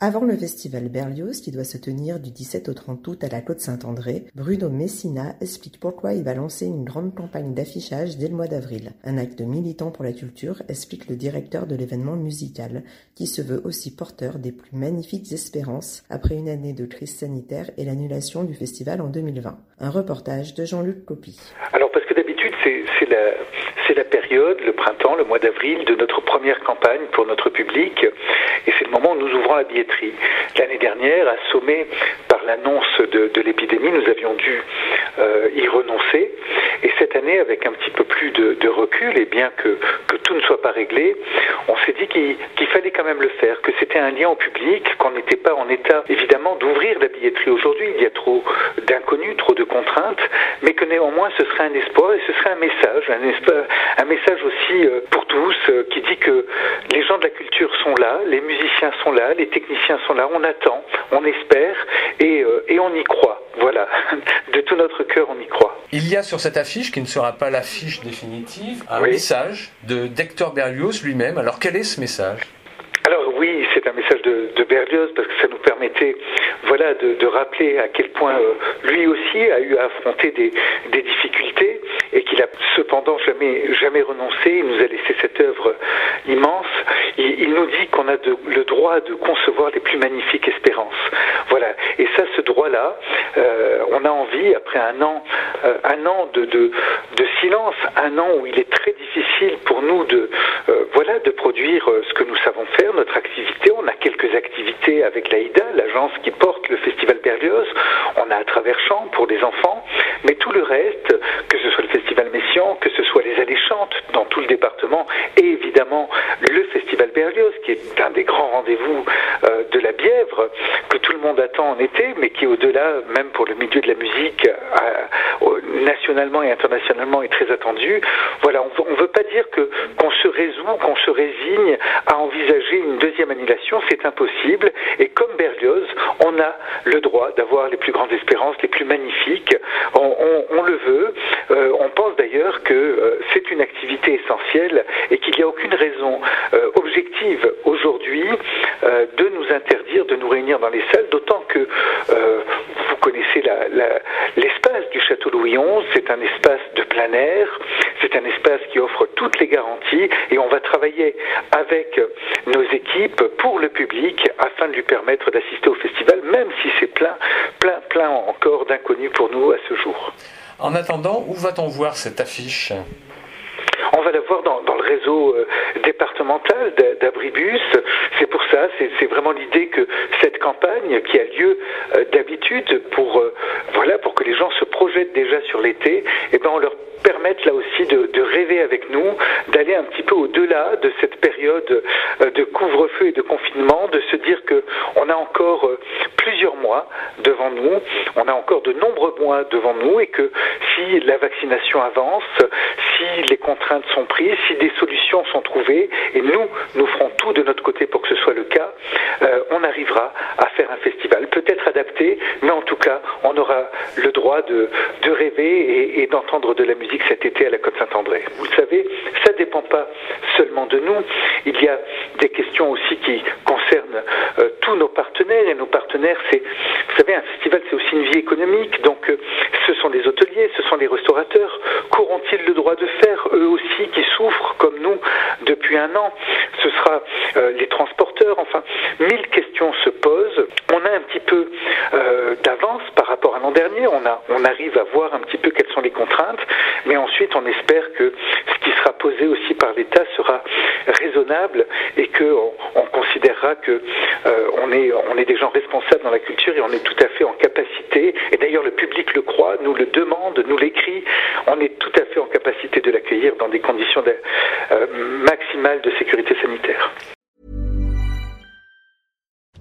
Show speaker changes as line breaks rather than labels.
Avant le festival Berlioz, qui doit se tenir du 17 au 30 août à la Côte Saint-André, Bruno Messina explique pourquoi il va lancer une grande campagne d'affichage dès le mois d'avril. Un acte militant pour la culture, explique le directeur de l'événement musical, qui se veut aussi porteur des plus magnifiques espérances après une année de crise sanitaire et l'annulation du festival en 2020. Un reportage de Jean-Luc Copy.
C'est la, période, le printemps, le mois d'avril de notre première campagne pour notre public et c'est le moment où nous ouvrons la billetterie. L'année dernière, assommé par l'annonce de, l'épidémie, nous avions dû euh, y renoncer. Et cette année, avec un petit peu plus de, recul, et bien que, tout ne soit pas réglé, on s'est dit qu'il fallait quand même le faire, que c'était un lien au public, qu'on n'était pas en état, évidemment, d'ouvrir la billetterie aujourd'hui. Il y a trop d'inconnus, trop de contraintes, que néanmoins, ce serait un espoir et ce serait un message, un, un message aussi euh, pour tous, euh, qui dit que les gens de la culture sont là, les musiciens sont là, les techniciens sont là, on attend, on espère et, euh, et on y croit. Voilà, de tout notre cœur, on y croit.
Il y a sur cette affiche, qui ne sera pas l'affiche définitive, un message de d'Hector Berlioz lui-même. Alors quel est ce message?
Alors oui, c'est un message de, de, Berlioz parce que ça nous permettait, voilà, de, rappeler à quel point euh, lui aussi a eu à affronter des, difficultés et qu'il a cependant jamais jamais renoncé. Il nous a laissé cette œuvre immense. Il, nous dit qu'on a le droit de concevoir les plus magnifiques espérances. Voilà. Et ça, ce droit-là, euh, on a envie après un an, euh, un an de, silence, un an où il est très pour nous de, voilà, de produire ce que nous savons faire notre activité. On a quelques activités avec l'AIDA, l'agence qui porte le festival Berlioz. On a à travers champs pour des enfants, mais tout le reste, que ce soit le festival Messian, que ce soit les alléchantes dans tout le département, et évidemment le festival Berlioz, qui est un des grands rendez-vous euh, de la Bièvre, que tout le monde attend en été, mais qui au-delà, même pour le milieu de la musique, euh, nationalement et internationalement est très attendu. Voilà, on ne veut pas dire que qu'on se résout, qu'on se résigne à envisager une deuxième annulation, c'est impossible. Et comme Berlioz, on a le droit d'avoir les plus grandes espérances, les plus magnifiques. On, le veut. Euh, on pense d'ailleurs que euh, c'est une activité essentielle et qu'il n'y a aucune raison euh, objective aujourd'hui de nous interdire de nous réunir dans les salles, d'autant que vous connaissez l'espace du château Louis XI, c'est un espace de plein air, c'est un espace qui offre toutes les garanties et on va travailler avec nos équipes pour le public afin de lui permettre d'assister au festival, même si c'est plein, plein, plein encore d'inconnus pour nous à ce jour.
En attendant, où va-t-on voir cette affiche?
On va la voir dans, le réseau euh, départemental d'Abribus. C'est pour ça, c'est vraiment l'idée que cette campagne qui a lieu euh, d'habitude pour euh, voilà pour que les gens se projettent déjà sur l'été, eh ben on leur permettre là aussi de, rêver avec nous, d'aller un petit peu au-delà de cette période euh, de couvre-feu et de confinement, de se dire que on a encore euh, plusieurs mois devant nous, on a encore de nombreux mois devant nous et que si la vaccination avance, si les contraintes sont prises, si des solutions sont trouvées, et nous, nous ferons tout de notre côté pour que ce soit le cas, euh, on arrivera à faire un festival, peut-être mais en tout cas, on aura le droit de, rêver et d'entendre de la musique cet été à la Côte Saint-André. Vous le savez, ça ne dépend pas seulement de nous. Il y a des questions aussi qui concernent euh, tous nos partenaires. Et nos partenaires, c'est, vous savez, un festival, c'est aussi une vie économique. Donc, euh, ce sont les hôteliers, ce sont les restaurateurs. Qu'auront-ils le droit de faire, eux aussi, qui souffrent? Depuis un an Ce sera euh, les transporteurs. Enfin, mille questions se posent. On a un petit peu d'avance par rapport à l'an dernier. On, a, on arrive à voir un petit peu quelles sont les contraintes. Mais ensuite, on espère que ce qui sera posé aussi par l'État sera raisonnable et qu'on on considérera que on est on est des gens responsables dans la culture et on est tout à fait en capacité. Et d'ailleurs, le public le croit, nous le demande, nous l'écrit. On est tout à fait en capacité de l'accueillir dans des conditions